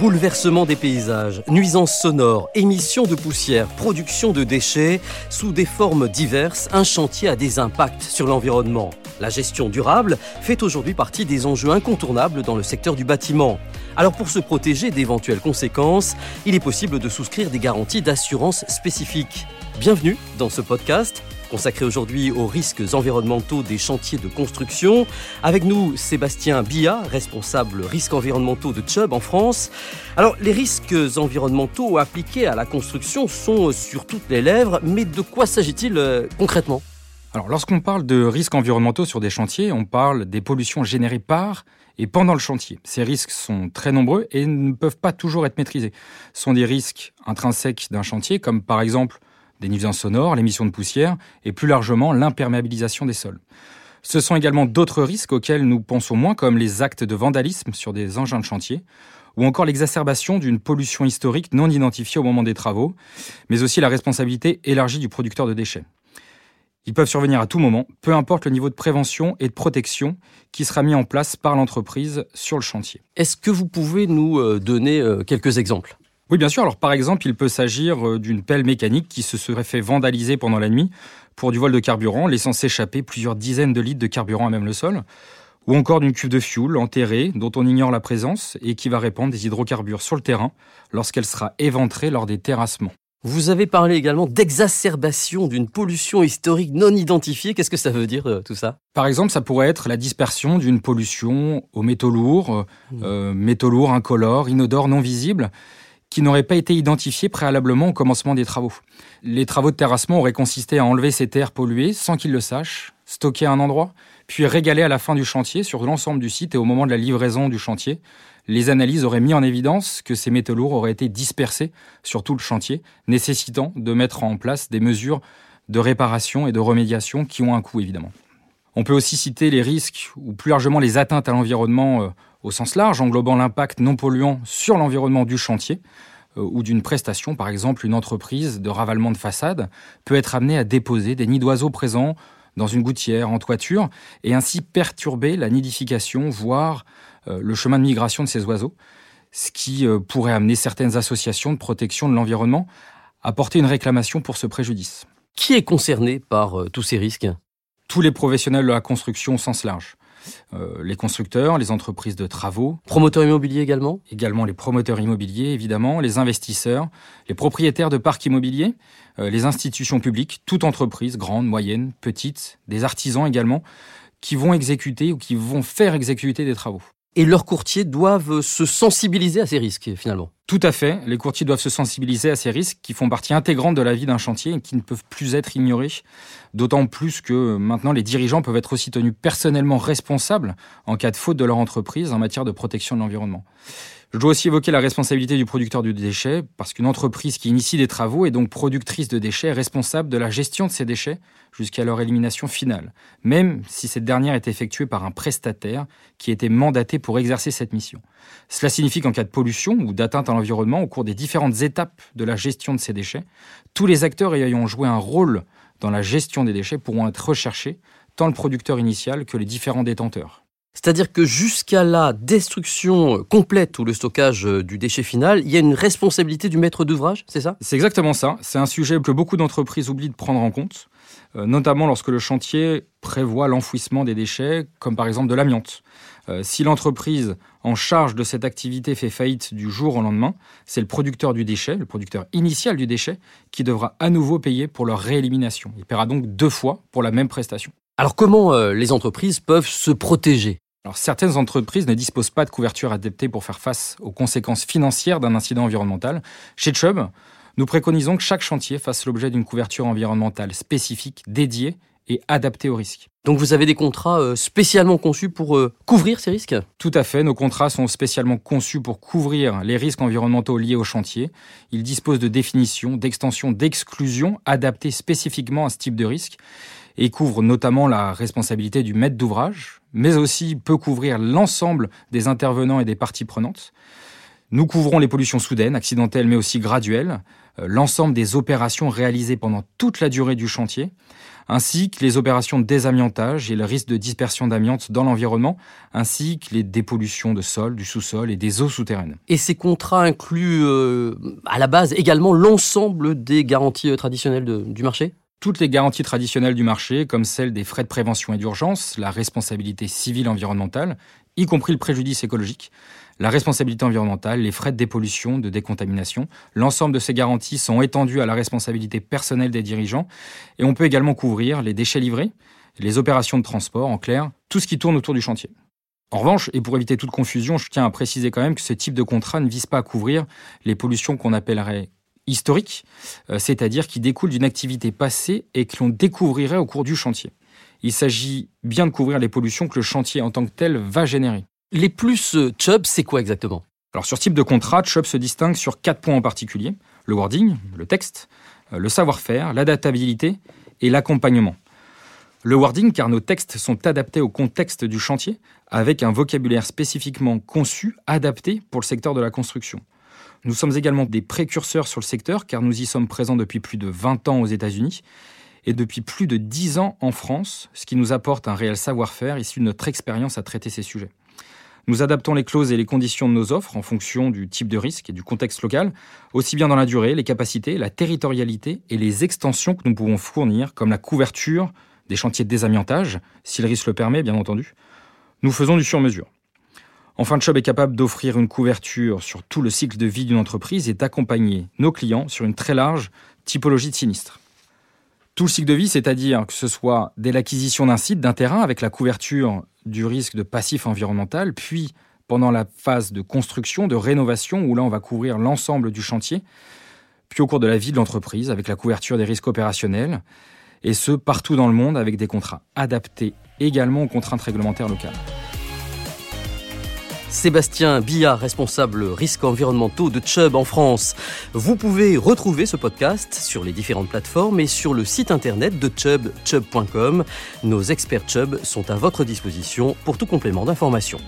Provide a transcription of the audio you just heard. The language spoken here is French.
Bouleversement des paysages, nuisances sonores, émissions de poussière, production de déchets, sous des formes diverses, un chantier a des impacts sur l'environnement. La gestion durable fait aujourd'hui partie des enjeux incontournables dans le secteur du bâtiment. Alors pour se protéger d'éventuelles conséquences, il est possible de souscrire des garanties d'assurance spécifiques. Bienvenue dans ce podcast consacré aujourd'hui aux risques environnementaux des chantiers de construction. Avec nous, Sébastien Bia, responsable risques environnementaux de Chubb en France. Alors, les risques environnementaux appliqués à la construction sont sur toutes les lèvres, mais de quoi s'agit-il euh, concrètement? Alors, lorsqu'on parle de risques environnementaux sur des chantiers, on parle des pollutions générées par et pendant le chantier. Ces risques sont très nombreux et ne peuvent pas toujours être maîtrisés. Ce sont des risques intrinsèques d'un chantier, comme par exemple des nuisances sonores, l'émission de poussière et plus largement l'imperméabilisation des sols. Ce sont également d'autres risques auxquels nous pensons moins, comme les actes de vandalisme sur des engins de chantier, ou encore l'exacerbation d'une pollution historique non identifiée au moment des travaux, mais aussi la responsabilité élargie du producteur de déchets. Ils peuvent survenir à tout moment, peu importe le niveau de prévention et de protection qui sera mis en place par l'entreprise sur le chantier. Est-ce que vous pouvez nous euh, donner euh, quelques exemples? Oui, bien sûr. Alors, par exemple, il peut s'agir euh, d'une pelle mécanique qui se serait fait vandaliser pendant la nuit pour du vol de carburant, laissant s'échapper plusieurs dizaines de litres de carburant à même le sol. Ou encore d'une cuve de fioul enterrée dont on ignore la présence et qui va répandre des hydrocarbures sur le terrain lorsqu'elle sera éventrée lors des terrassements. Vous avez parlé également d'exacerbation d'une pollution historique non identifiée. Qu'est-ce que ça veut dire euh, tout ça? Par exemple, ça pourrait être la dispersion d'une pollution aux métaux lourds, mmh. euh, métaux lourds incolores, inodores, non visibles qui n'auraient pas été identifiés préalablement au commencement des travaux. Les travaux de terrassement auraient consisté à enlever ces terres polluées sans qu'ils le sachent, stocker à un endroit, puis régaler à la fin du chantier sur l'ensemble du site et au moment de la livraison du chantier. Les analyses auraient mis en évidence que ces métaux lourds auraient été dispersés sur tout le chantier, nécessitant de mettre en place des mesures de réparation et de remédiation qui ont un coût évidemment. On peut aussi citer les risques ou plus largement les atteintes à l'environnement euh, au sens large, englobant l'impact non polluant sur l'environnement du chantier euh, ou d'une prestation. Par exemple, une entreprise de ravalement de façade peut être amenée à déposer des nids d'oiseaux présents dans une gouttière, en toiture, et ainsi perturber la nidification, voire euh, le chemin de migration de ces oiseaux, ce qui pourrait amener certaines associations de protection de l'environnement à porter une réclamation pour ce préjudice. Qui est concerné par tous ces risques? Tous les professionnels de la construction au sens large. Euh, les constructeurs, les entreprises de travaux. Promoteurs immobiliers également? Également les promoteurs immobiliers, évidemment, les investisseurs, les propriétaires de parcs immobiliers, euh, les institutions publiques, toute entreprise, grande, moyenne, petite, des artisans également, qui vont exécuter ou qui vont faire exécuter des travaux. Et leurs courtiers doivent se sensibiliser à ces risques, finalement? Tout à fait. Les courtiers doivent se sensibiliser à ces risques qui font partie intégrante de la vie d'un chantier et qui ne peuvent plus être ignorés. D'autant plus que maintenant, les dirigeants peuvent être aussi tenus personnellement responsables en cas de faute de leur entreprise en matière de protection de l'environnement. Je dois aussi évoquer la responsabilité du producteur du déchet, parce qu'une entreprise qui initie des travaux est donc productrice de déchets responsable de la gestion de ces déchets jusqu'à leur élimination finale, même si cette dernière est effectuée par un prestataire qui était mandaté pour exercer cette mission. Cela signifie qu'en cas de pollution ou d'atteinte à l'environnement au cours des différentes étapes de la gestion de ces déchets, tous les acteurs ayant joué un rôle dans la gestion des déchets pourront être recherchés, tant le producteur initial que les différents détenteurs. C'est-à-dire que jusqu'à la destruction complète ou le stockage euh, du déchet final, il y a une responsabilité du maître d'ouvrage, c'est ça? C'est exactement ça. C'est un sujet que beaucoup d'entreprises oublient de prendre en compte, notamment lorsque le chantier prévoit l'enfouissement des déchets, comme par exemple de l'amiante. Euh, si l'entreprise en charge de cette activité fait faillite du jour au lendemain, c'est le producteur du déchet, le producteur initial du déchet, qui devra à nouveau payer pour leur réélimination. Il paiera donc deux fois pour la même prestation. Alors comment les entreprises peuvent se protéger? Alors, certaines entreprises ne disposent pas de couverture adaptée pour faire face aux conséquences financières d'un incident environnemental. Chez Chubb, nous préconisons que chaque chantier fasse l'objet d'une couverture environnementale spécifique, dédiée et adaptée aux risques. Donc vous avez des contrats euh, spécialement conçus pour euh, couvrir ces risques? Tout à fait, nos contrats sont spécialement conçus pour couvrir les risques environnementaux liés au chantier. Ils disposent de définitions, d'extensions, d'exclusions adaptées spécifiquement à ce type de risque et couvrent notamment la responsabilité du maître d'ouvrage, mais aussi peut couvrir l'ensemble des intervenants et des parties prenantes. Nous couvrons les pollutions soudaines, accidentelles mais aussi graduelles, euh, l'ensemble des opérations réalisées pendant toute la durée du chantier, ainsi que les opérations de désamiantage et le risque de dispersion d'amiante dans l'environnement, ainsi que les dépollutions de sol, du sous-sol et des eaux souterraines. Et ces contrats incluent euh, à la base également l'ensemble des garanties euh, traditionnelles du marché? Toutes les garanties traditionnelles du marché, comme celles des frais de prévention et d'urgence, la responsabilité civile environnementale, y compris le préjudice écologique, la responsabilité environnementale, les frais de dépollution, de décontamination. L'ensemble de ces garanties sont étendues à la responsabilité personnelle des dirigeants et on peut également couvrir les déchets livrés, les opérations de transport, en clair, tout ce qui tourne autour du chantier. En revanche, et pour éviter toute confusion, je tiens à préciser quand même que ce type de contrat ne vise pas à couvrir les pollutions qu'on appellerait historiques, euh, c'est-à-dire qui découlent d'une activité passée et que l'on découvrirait au cours du chantier. Il s'agit bien de couvrir les pollutions que le chantier en tant que tel va générer. Les plus euh, Chubb, c'est quoi exactement? Alors sur type de contrat, Chubb se distingue sur quatre points en particulier. Le wording, le texte, euh, le savoir-faire, l'adaptabilité et l'accompagnement. Le wording, car nos textes sont adaptés au contexte du chantier, avec un vocabulaire spécifiquement conçu, adapté pour le secteur de la construction. Nous sommes également des précurseurs sur le secteur, car nous y sommes présents depuis plus de 20 ans aux États-Unis et depuis plus de 10 ans en France, ce qui nous apporte un réel savoir-faire issu de notre expérience à traiter ces sujets. Nous adaptons les clauses et les conditions de nos offres en fonction du type de risque et du contexte local, aussi bien dans la durée, les capacités, la territorialité et les extensions que nous pouvons fournir, comme la couverture des chantiers de désamiantage, si le risque le permet, bien entendu. Nous faisons du sur-mesure. Enfin, Chubb est capable d'offrir une couverture sur tout le cycle de vie d'une entreprise et d'accompagner nos clients sur une très large typologie de sinistres. Tout le cycle de vie, c'est-à-dire que ce soit dès l'acquisition d'un site, d'un terrain, avec la couverture du risque de passif environnemental, puis pendant la phase de construction, de rénovation, où là on va couvrir l'ensemble du chantier, puis au cours de la vie de l'entreprise, avec la couverture des risques opérationnels, et ce partout dans le monde avec des contrats adaptés également aux contraintes réglementaires locales. Sébastien Billard, responsable risques environnementaux de Chubb en France. Vous pouvez retrouver ce podcast sur les différentes plateformes et sur le site internet de Chubb, chubb.com. Nos experts Chubb sont à votre disposition pour tout complément d'information.